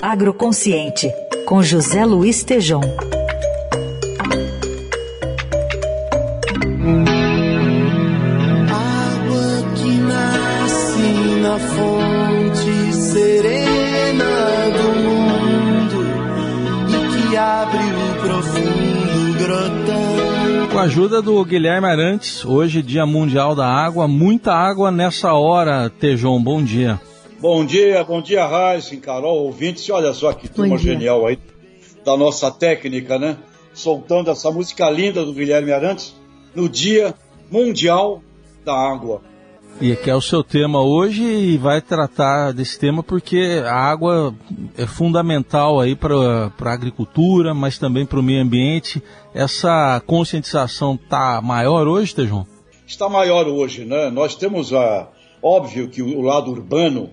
Agroconsciente, com José Luiz Tejom. Água que nasce na fonte serena do mundo e que abre o profundo grotão. Com a ajuda do Guilherme Arantes, hoje Dia Mundial da Água, muita água nessa hora, Tejon, bom dia. Bom dia, bom dia, Raíssen, Carol, ouvintes. Olha só que turma genial aí da nossa técnica, né? Soltando essa música linda do Guilherme Arantes no Dia Mundial da Água. E que é o seu tema hoje e vai tratar desse tema porque a água é fundamental aí para a agricultura, mas também para o meio ambiente. Essa conscientização está maior hoje, Tejon? Está maior hoje, né? Nós temos a óbvio que o lado urbano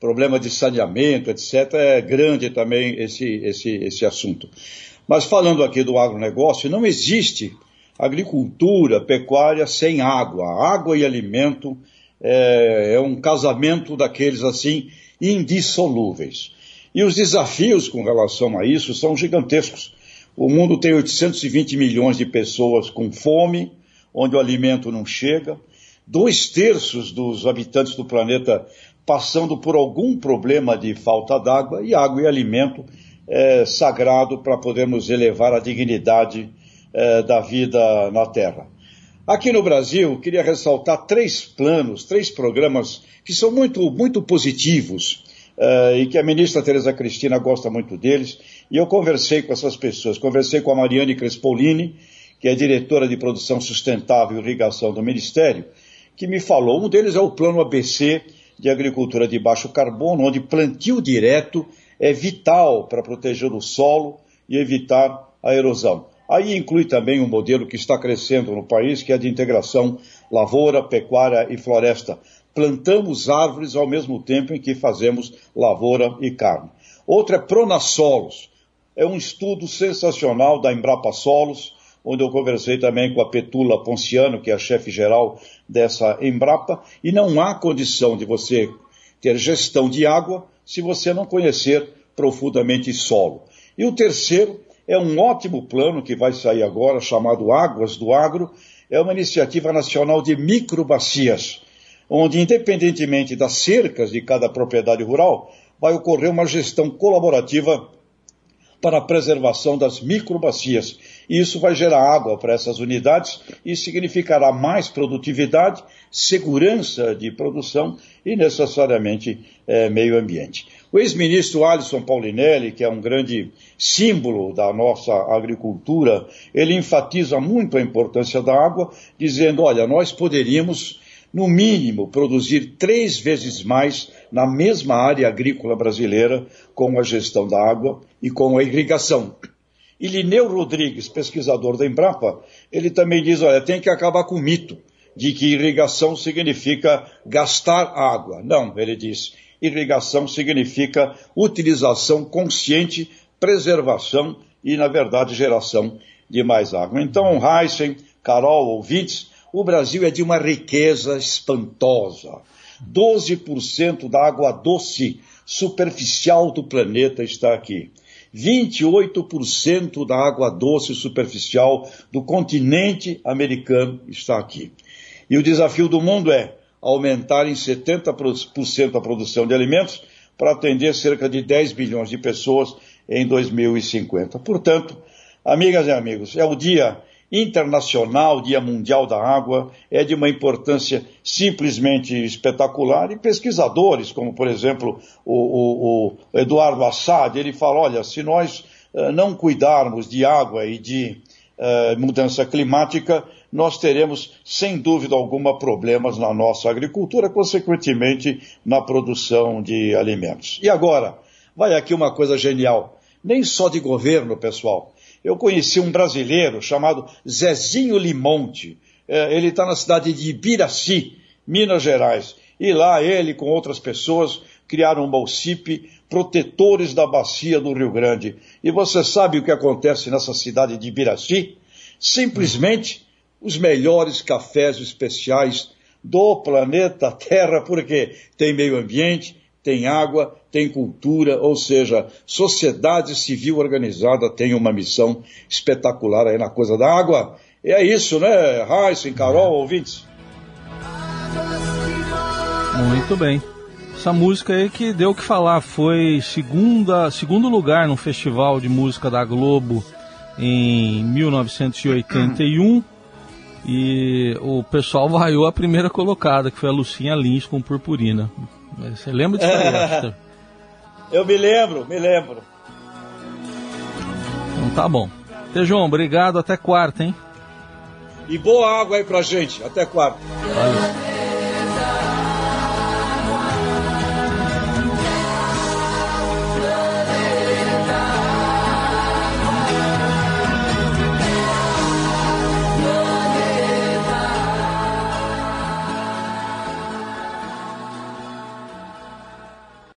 problema de saneamento, etc., é grande também esse, esse, esse assunto. Mas falando aqui do agronegócio, não existe agricultura, pecuária sem água. Água e alimento é, é um casamento daqueles assim indissolúveis. E os desafios com relação a isso são gigantescos. O mundo tem 820 milhões de pessoas com fome, onde o alimento não chega. Dois terços dos habitantes do planeta passando por algum problema de falta d'água, e água e alimento é sagrado para podermos elevar a dignidade é, da vida na Terra. Aqui no Brasil, queria ressaltar três planos, três programas que são muito, muito positivos é, e que a ministra Tereza Cristina gosta muito deles. E eu conversei com essas pessoas. Conversei com a Mariane Crespolini, que é diretora de produção sustentável e irrigação do Ministério, que me falou. Um deles é o Plano ABC, de agricultura de baixo carbono, onde plantio direto é vital para proteger o solo e evitar a erosão. Aí inclui também um modelo que está crescendo no país, que é de integração lavoura, pecuária e floresta. Plantamos árvores ao mesmo tempo em que fazemos lavoura e carne. Outra é Pronassolos. É um estudo sensacional da Embrapa Solos, onde eu conversei também com a Petula Ponciano, que é a chefe geral dessa Embrapa, e não há condição de você ter gestão de água se você não conhecer profundamente solo. E o terceiro é um ótimo plano que vai sair agora, chamado Águas do Agro, é uma iniciativa nacional de microbacias, onde, independentemente das cercas de cada propriedade rural, vai ocorrer uma gestão colaborativa para a preservação das microbacias. E isso vai gerar água para essas unidades e significará mais produtividade, segurança de produção e necessariamente é, meio ambiente. O ex-ministro Alisson Paulinelli, que é um grande símbolo da nossa agricultura, ele enfatiza muito a importância da água, dizendo: olha, nós poderíamos no mínimo, produzir três vezes mais na mesma área agrícola brasileira com a gestão da água e com a irrigação. E Lineu Rodrigues, pesquisador da Embrapa, ele também diz, olha, tem que acabar com o mito de que irrigação significa gastar água. Não, ele diz, irrigação significa utilização consciente, preservação e, na verdade, geração de mais água. Então, Heisen, Carol, ouvintes, o Brasil é de uma riqueza espantosa. 12% da água doce superficial do planeta está aqui. 28% da água doce superficial do continente americano está aqui. E o desafio do mundo é aumentar em 70% a produção de alimentos para atender cerca de 10 bilhões de pessoas em 2050. Portanto, amigas e amigos, é o dia internacional, Dia Mundial da Água, é de uma importância simplesmente espetacular. E pesquisadores, como por exemplo o, o, o Eduardo Assad, ele fala: olha, se nós uh, não cuidarmos de água e de uh, mudança climática, nós teremos, sem dúvida alguma, problemas na nossa agricultura, consequentemente na produção de alimentos. E agora, vai aqui uma coisa genial. Nem só de governo, pessoal eu conheci um brasileiro chamado Zezinho Limonte. É, ele está na cidade de Ibiraci, Minas Gerais. E lá ele, com outras pessoas, criaram um bolsipe, protetores da bacia do Rio Grande. E você sabe o que acontece nessa cidade de Ibiraci? Simplesmente os melhores cafés especiais do planeta Terra, porque tem meio ambiente, tem água, tem cultura, ou seja, sociedade civil organizada tem uma missão espetacular aí na coisa da água. E é isso, né, Raíssa, Carol, ouvintes? Muito bem. Essa música aí que deu o que falar foi segunda, segundo lugar no Festival de Música da Globo em 1981 e o pessoal vaiou a primeira colocada, que foi a Lucinha Lins com Purpurina. Você lembra disso aí, Eu me lembro, me lembro. Então tá bom. Tejão, obrigado, até quarta, hein? E boa água aí pra gente, até quarta. Valeu.